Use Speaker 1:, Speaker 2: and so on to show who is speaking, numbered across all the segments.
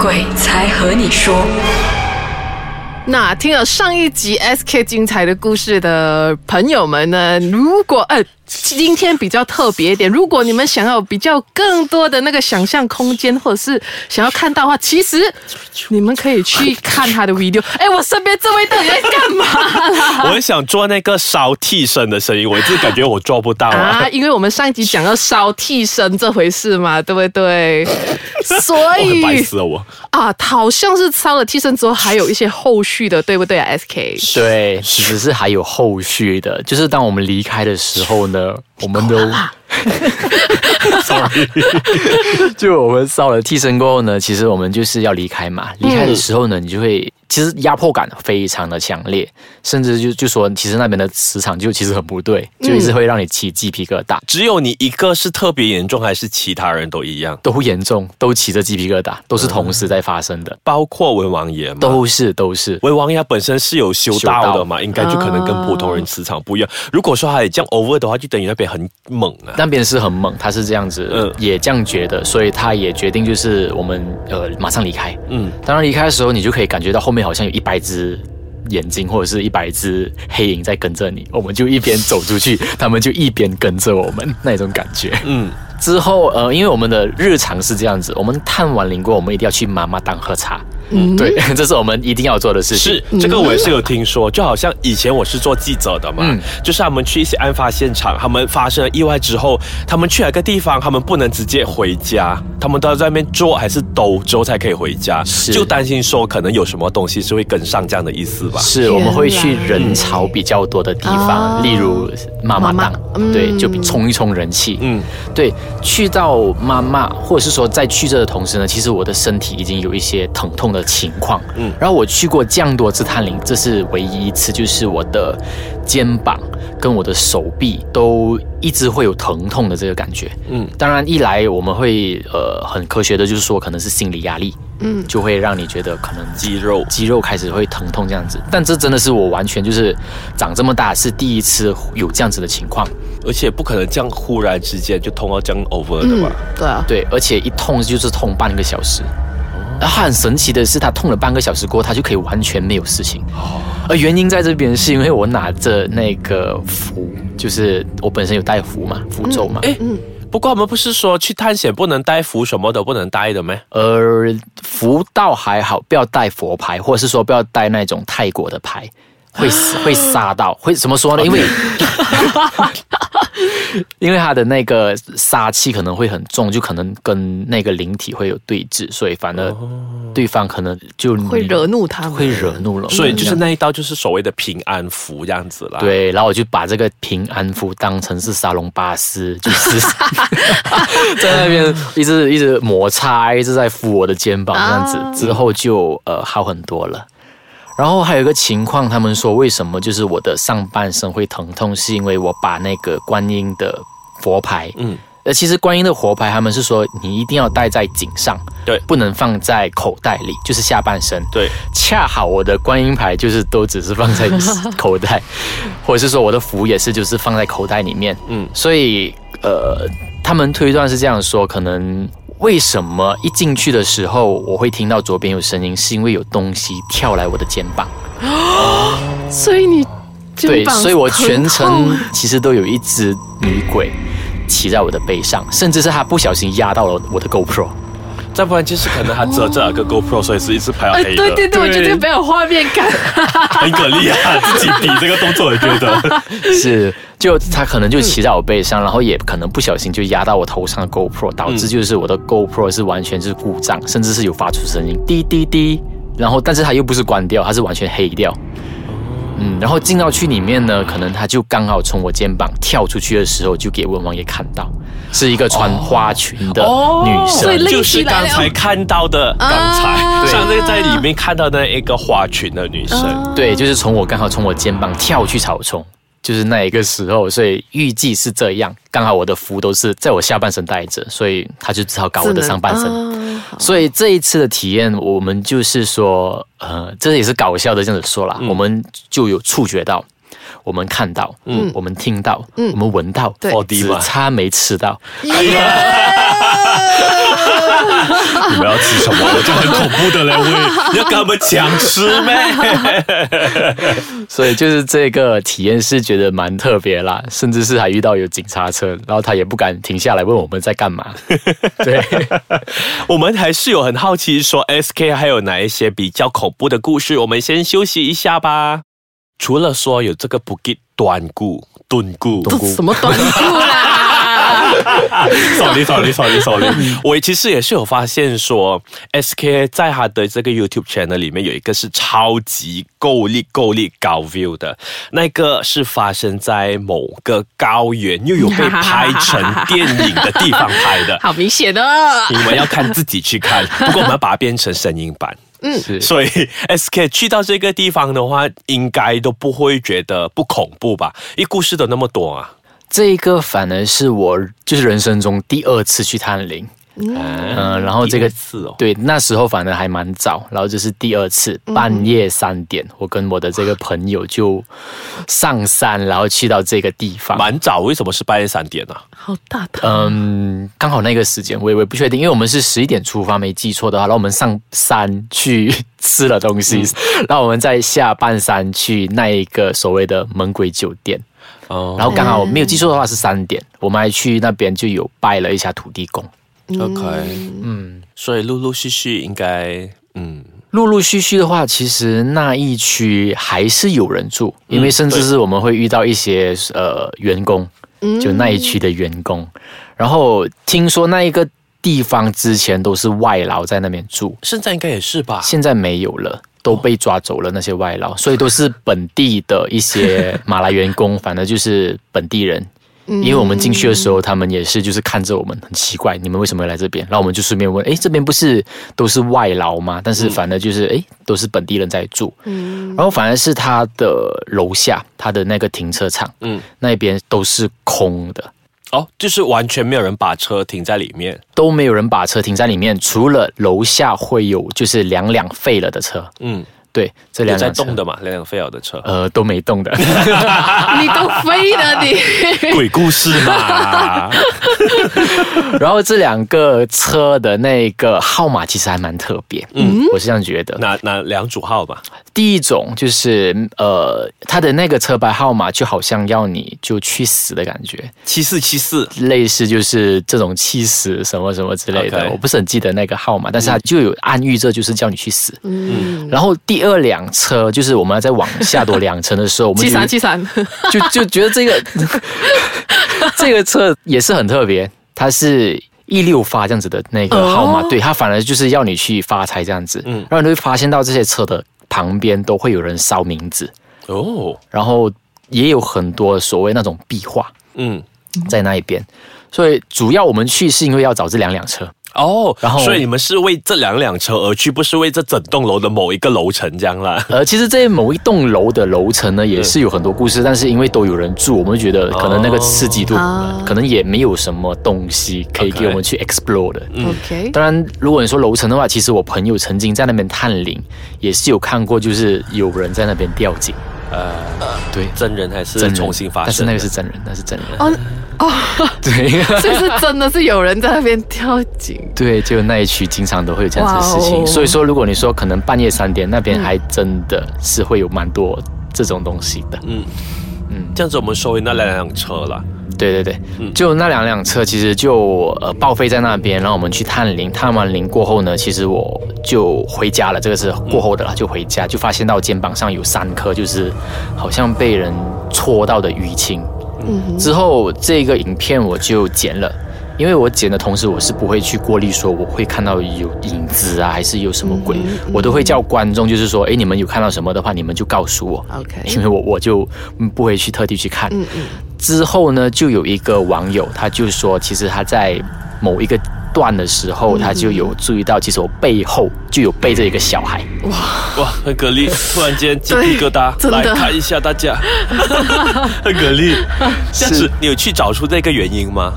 Speaker 1: 鬼才和你说。
Speaker 2: 那听了上一集 SK 精彩的故事的朋友们呢，如果呃今天比较特别一点，如果你们想要比较更多的那个想象空间，或者是想要看到的话，其实你们可以去看他的 video。哎，我身边这位到底在干嘛啦？
Speaker 3: 我很想做那个烧替身的声音，我一直感觉我做不到啊。
Speaker 2: 啊，因为我们上一集讲到烧替身这回事嘛，对不对？所
Speaker 3: 我很
Speaker 2: 以
Speaker 3: 白痴啊我。
Speaker 2: 啊，好像是烧了替身之后，还有一些后续的，对不对啊？SK
Speaker 4: 对，其实是还有后续的，就是当我们离开的时候呢，我们都，sorry，就我们烧了替身过后呢，其实我们就是要离开嘛。离开的时候呢，你就会其实压迫感非常的强烈，甚至就就说其实那边的磁场就其实很不对，就一直会让你起鸡皮疙瘩，
Speaker 3: 只有你一个是特别严重，还是其他人都一样？
Speaker 4: 都严重，都起着鸡皮疙瘩，都是同时在发生的，
Speaker 3: 包括文王爷吗？
Speaker 4: 都是都是。
Speaker 3: 文王爷本身是有修道的嘛，应该就可能跟普通人磁场不一样。如果说他也这样 over 的话，就等于那边很猛啊。
Speaker 4: 那边是很猛，他是这样子，
Speaker 3: 嗯
Speaker 4: 也这样觉得，所以他也决定就是我们呃马上离开。
Speaker 3: 嗯，
Speaker 4: 当然离开的时候，你就可以感觉到后面好像有一百只眼睛或者是一百只黑影在跟着你，我们就一边走出去，他们就一边跟着我们那种感觉。
Speaker 3: 嗯，
Speaker 4: 之后呃，因为我们的日常是这样子，我们探完灵过，我们一定要去妈妈档喝茶。嗯，对，这是我们一定要做的事情。
Speaker 3: 是这个我也是有听说，就好像以前我是做记者的嘛，
Speaker 4: 嗯。
Speaker 3: 就是他们去一些案发现场，他们发生了意外之后，他们去哪个地方，他们不能直接回家，他们都要在那边坐还是兜之后才可以回家，
Speaker 4: 是。
Speaker 3: 就担心说可能有什么东西是会跟上这样的意思吧。
Speaker 4: 是，我们会去人潮比较多的地方，
Speaker 2: 啊
Speaker 4: 例如妈妈档
Speaker 2: 妈妈，嗯。
Speaker 4: 对，就冲一冲人气。
Speaker 3: 嗯，
Speaker 4: 对，去到妈妈，或者是说在去这的同时呢，其实我的身体已经有一些疼痛的情况。
Speaker 3: 嗯
Speaker 4: 嗯，然后我去过这样多次探灵，这是唯一一次，就是我的肩膀跟我的手臂都一直会有疼痛的这个感觉。
Speaker 3: 嗯
Speaker 4: 嗯，当然一来我们会呃很科学的，就是说可能是心理压力，
Speaker 2: 嗯
Speaker 4: 嗯，就会让你觉得可能
Speaker 3: 肌肉
Speaker 4: 肌肉开始会疼痛这样子，但这真的是我完全就是长这么大是第一次有这样子的情况。
Speaker 3: 而且不可能这样忽然之间就痛到这样 over 的吧？
Speaker 2: 对啊，
Speaker 4: 对，而且一痛就是痛半个小时。然后很神奇的是，他痛了半个小时过后，他就可以完全没有事情。而原因在这边是因为我拿着那个符，就是我本身有带符嘛，符咒嘛。
Speaker 3: 哎、不过我们不是说去探险不能带符，什么都不能带的咩？
Speaker 4: 呃符倒还好，不要带佛牌，或者是说不要带那种泰国的牌，会死 会杀到，会怎么说呢？因为 因为他的那个杀气可能会很重，就可能跟那个灵体会有对峙，所以反而对方可能就
Speaker 2: 会惹怒他
Speaker 4: 会惹怒了，
Speaker 3: 所以就是那一刀就是所谓的平安符这样子啦。，
Speaker 4: 对，然后我就把这个平安符当成是沙龙巴斯，就是 在那边一直一直摩擦，一直在敷我的肩膀这样子，
Speaker 2: 啊
Speaker 4: 之后就呃好很多了。然后还有一个情况，他们说为什么就是我的上半身会疼痛，是因为我把那个观音的佛牌，
Speaker 3: 嗯。
Speaker 4: 嗯，呃，其实观音的佛牌他们是说你一定要戴在颈上，
Speaker 3: 对。
Speaker 4: 不能放在口袋里，就是下半身，
Speaker 3: 对，
Speaker 4: 恰好我的观音牌就是都只是放在口袋，或者是说我的符也是就是放在口袋里面，
Speaker 3: 嗯
Speaker 4: 嗯，所以呃，他们推断是这样说，可能为什么一进去的时候我会听到左边有声音，是因为有东西跳来我的肩膀，
Speaker 2: 所以你
Speaker 4: 对，所以我全程其实都有一只女鬼骑在我的背上，甚至是她不小心压到了我的 GoPro。
Speaker 3: 再不然就是可能他只有这两个 GoPro，所以是一直拍到
Speaker 2: 哎，
Speaker 3: 黑的。
Speaker 2: 对对对，我觉得没有画面感。
Speaker 3: 很可厉害，自己比这个动作，也觉得。
Speaker 4: 是，就他可能就骑在我背上，然后也可能不小心就压到我头上的 GoPro，导致就是我的 GoPro 是完全是故障，甚至是有发出声音滴滴滴，然后但是它又不是关掉，它是完全黑掉。嗯，然后进到去里面呢，可能他就刚好从我肩膀跳出去的时候，就给文王爷看到，是一个穿花裙的女生。
Speaker 3: 就是刚才看到的，刚才
Speaker 2: 啊。
Speaker 3: 像那个在里面看到的一个花裙的女生，
Speaker 4: 对，就是从我刚好从我肩膀跳去草丛，就是那一个时候，所以预计是这样。刚好我的符都是在我下半身带着，所以他就只好搞我的上半身。
Speaker 2: 啊
Speaker 4: 所以这一次的体验，我们就是说，呃，这也是搞笑的这样子说啦，我们就有触觉到。我们看到，嗯，我们听到，嗯，我们闻到，
Speaker 2: 对
Speaker 4: 只，差没吃到。
Speaker 3: 你们要吃什么？我就很恐怖的嘞，喂，你要跟他们抢吃咩？
Speaker 4: 所以就是这个体验是觉得蛮特别啦，甚至是还遇到有警察车，然后他也不敢停下来问我们在干嘛。对，
Speaker 3: 我们还是有很好奇，说 SK 还有哪一些比较恐怖的故事？我们先休息一下吧。除了说有这个 Bukit 短固、敦固，
Speaker 2: 这什么短裤啦？
Speaker 3: Sorry sorry sorry sorry，我其实也是有发现说，SK 在他的这个 YouTube channel 里面有一个是超级够力够力高 view 的，那个是发生在某个高原，又有被拍成电影的地方拍的。
Speaker 2: 好明显的，
Speaker 3: 你们要看自己去看，不过我们要把它变成声音版，
Speaker 4: 嗯
Speaker 3: 所以 SK 去到这个地方的话，应该都不会觉得不恐怖吧？因为故事都那么多啊。
Speaker 4: 这个反而是我就是人生中第二次去探灵。嗯，然后这个
Speaker 3: 次哦
Speaker 4: 对，那时候反正还蛮早，然后这是第二次半夜三点，我跟我的这个朋友就上山，然后去到这个地方。
Speaker 3: 蛮早，为什么是半夜三点呢、
Speaker 2: 好大头。
Speaker 4: 嗯，刚好那个时间我也我也不确定，因为我们是十一点出发，没记错的话，然后我们上山去吃了东西，然后我们再下半山去那一个所谓的猛鬼酒店，
Speaker 3: 哦
Speaker 4: 然后刚好没有记错的话是三点，我们还去那边就有拜了一下土地公。
Speaker 3: OK，
Speaker 4: 嗯，
Speaker 3: 所以陆陆续续应该，嗯，
Speaker 4: 陆陆续续的话，其实那一区还是有人住，因为甚至是我们会遇到一些呃员工，就那一区的员工。然后听说那一个地方之前都是外劳在那边住，
Speaker 3: 现在应该也是吧？
Speaker 4: 现在没有了。都被抓走了那些外劳，所以都是本地的一些 马来员工，反正就是本地人。因为我们进去的时候，他们也是就是看着我们很奇怪，你们为什么会来这边？然后我们就顺便问，诶，这边不是都是外劳吗？但是反正就是诶，都是本地人在住。然后反而是他的楼下，他的那个停车场，
Speaker 3: 嗯，
Speaker 4: 那边都是空的，
Speaker 3: 哦，就是完全没有人把车停在里面。
Speaker 4: 都没有人把车停在里面，除了楼下会有就是两辆废了的车，
Speaker 3: 嗯，
Speaker 4: 对，这两辆
Speaker 3: 在动的嘛，两辆飞尔的车。
Speaker 4: 呃，都没动的。
Speaker 2: 你都飞了你。
Speaker 3: 鬼故事嘛，
Speaker 4: 然后这两个车的那个号码其实还蛮特别，嗯，我是这样觉得。
Speaker 3: 哪哪两组号吧？
Speaker 4: 第一种就是呃，它的那个车牌号码就好像要你就去死的感觉，
Speaker 3: 七四七四。
Speaker 4: 类似就是这种气死什么什么之类的我不是很记得那个号码，但是它就有暗喻这就是叫你去死。嗯，然后第二辆车就是我们要再往下多两层的时候，我们
Speaker 2: 七
Speaker 4: 就
Speaker 2: 三七三，
Speaker 4: 就就觉得这个 这个车也是很特别，它是一六发这样子的那个号码，
Speaker 2: 哦
Speaker 4: 对，它反而就是要你去发财这样子，
Speaker 3: 嗯
Speaker 4: 嗯，然后你会发现到这些车的旁边都会有人烧名字，
Speaker 3: 哦，
Speaker 4: 然后也有很多所谓那种壁画
Speaker 3: 嗯，
Speaker 4: 在那一边，所以主要我们去是因为要找这两辆车，
Speaker 3: 哦，
Speaker 4: 然后
Speaker 3: 所以你们是为这两辆车而去，不是为这整栋楼的某一个楼层这样啦。
Speaker 4: 呃，其实这某一栋楼的楼层呢，也是有很多故事，但是因为都有人住，我们就觉得可能那个刺激度，
Speaker 2: 哦
Speaker 4: 可能也没有什么东西可以给我们去 explore 的。
Speaker 2: OK，
Speaker 4: 当然，如果你说楼层的话，其实我朋友曾经在那边探灵，也是有看过，就是有人在那边吊颈。
Speaker 3: 呃，
Speaker 4: 对，
Speaker 3: 真人还是
Speaker 4: 真
Speaker 3: 重新发生？
Speaker 4: 但是那个是真人，那是真人。
Speaker 2: 哦哦，
Speaker 4: 对
Speaker 2: 所以是真的是有人在那边跳井。
Speaker 4: 对，就那一区经常都会有这样子的事情。所以说，如果你说可能半夜三点那边还真的是会有蛮多这种东西的。
Speaker 3: 嗯嗯，这样子我们收回那两辆车了。
Speaker 4: 对对对，
Speaker 3: 嗯
Speaker 4: 就那两辆车其实就呃报废在那边，然后我们去探灵，探完灵过后呢，其实我就回家了，这个是过后的啦，就回家就发现到肩膀上有三颗，就是好像被人戳到的淤青。
Speaker 2: 嗯
Speaker 4: 之后这个影片我就剪了。因为我剪的同时，我是不会去过滤说我会看到有影子啊，还是有什么鬼，我都会叫观众，就是说，哎，你们有看到什么的话，你们就告诉我。
Speaker 2: OK
Speaker 4: 因为我我就嗯不会去特地去看。之后呢，就有一个网友，他就说，其实他在某一个段的时候，他就有注意到，其实我背后就有背着一个小孩。
Speaker 3: 哇哇，很给力！突然间鸡皮疙瘩，来看一下大家，很给力。这样子，你有去找出这个原因吗？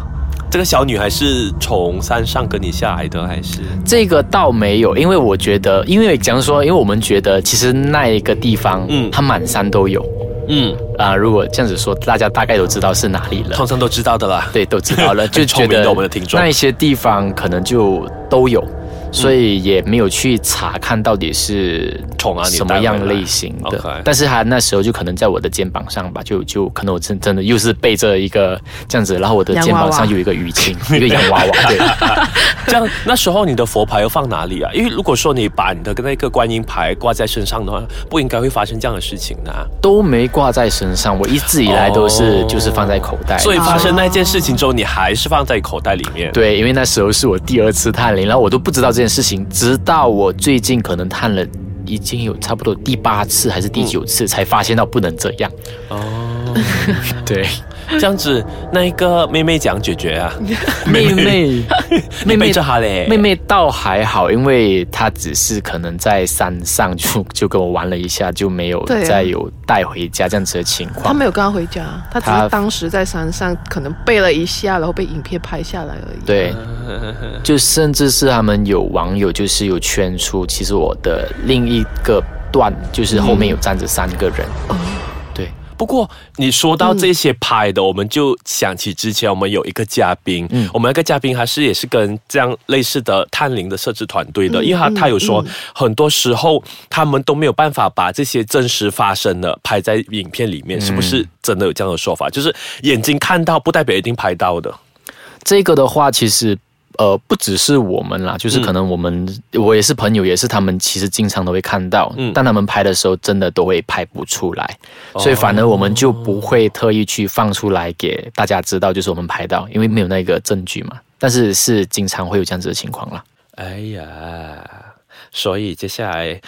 Speaker 3: 这个小女孩是从山上跟你下来的，还是？
Speaker 4: 这个倒没有，因为我觉得，因为假如说，因为我们觉得，其实那一个地方，
Speaker 3: 嗯
Speaker 4: 嗯，它满山都有。
Speaker 3: 嗯，
Speaker 4: 啊、如果这样子说，大家大概都知道是哪里了。
Speaker 3: 通常都知道的啦。
Speaker 4: 对，都知道了，就觉得
Speaker 3: 我们的听众
Speaker 4: 那一些地方可能就都有，所以也没有去查看到底是
Speaker 3: 从哪里
Speaker 4: 什么样类型的。但是他那时候就可能在我的肩膀上吧，就就可能我真真的又是背着一个这样子，然后我的肩膀上有一个淤青，一个洋娃娃，对。
Speaker 3: 这样那时候你的佛牌又放哪里啊？因为如果说你把你的那个观音牌挂在身上的话，不应该会发生这样的事情的啊、
Speaker 4: 都没挂在身上，我一直以来都是、
Speaker 3: 哦
Speaker 4: 就是放在口袋。
Speaker 3: 所以发生那件事情之后，你还是放在口袋里面。
Speaker 4: 对，因为那时候是我第二次探灵，然后我都不知道这件事情，直到我最近可能探了。已经有差不多第八次还是第九次，才发现到不能这样。
Speaker 3: 哦，
Speaker 4: 对，
Speaker 3: 这样子，那一个妹妹讲解决啊，
Speaker 4: 妹妹，
Speaker 3: 妹妹。就好嘞，
Speaker 4: 妹妹倒还好，因为她只是可能在山上就就跟我玩了一下，就没有再有带回家这样子的情况。
Speaker 2: 她没有跟他回家，她只是当时在山上可能背了一下，然后被影片拍下来而已。
Speaker 4: 对，就甚至是他们有网友就是有圈出，其实我的另一个段就是后面有站着三个人。对，
Speaker 3: 不过你说到这些拍的，我们就想起之前我们有一个嘉宾，
Speaker 4: 嗯
Speaker 3: 我们那个嘉宾还是也是跟这样类似的探灵的摄制团队的，
Speaker 2: 嗯
Speaker 3: 因为他
Speaker 2: 嗯
Speaker 3: 他有说，很多时候他们都没有办法把这些真实发生的拍在影片里面，是不是真的有这样的说法？就是眼睛看到不代表一定拍到的。
Speaker 4: 这个的话，其实呃不只是我们啦，就是可能我们、我也是朋友，也是他们其实经常都会看到，
Speaker 3: 嗯
Speaker 4: 但他们拍的时候真的都会拍不出来，所以反而我们就不会特意去放出来给大家知道，就是我们拍到，因为没有那个证据嘛。但是是经常会有这样子的情况啦。
Speaker 3: 哎呀，所以接下来。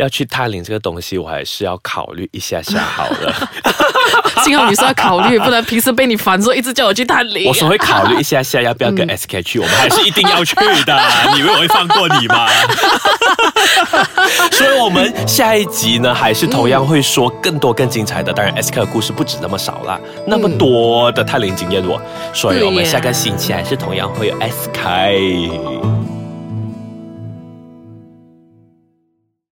Speaker 3: 要去探灵这个东西，我还是要考虑一下下好了。
Speaker 2: 幸好你是要考虑，不然平时被你烦说一直叫我去探灵。
Speaker 3: 我说会考虑一下下要不要跟 SK 去，我们还是一定要去的。你以为我会放过你吗？所以，我们下一集呢，还是同样会说更多更精彩的。当然，SK 的故事不止那么少啦，那么多的探灵经验我，所以我们下个星期还是同样会有 SK。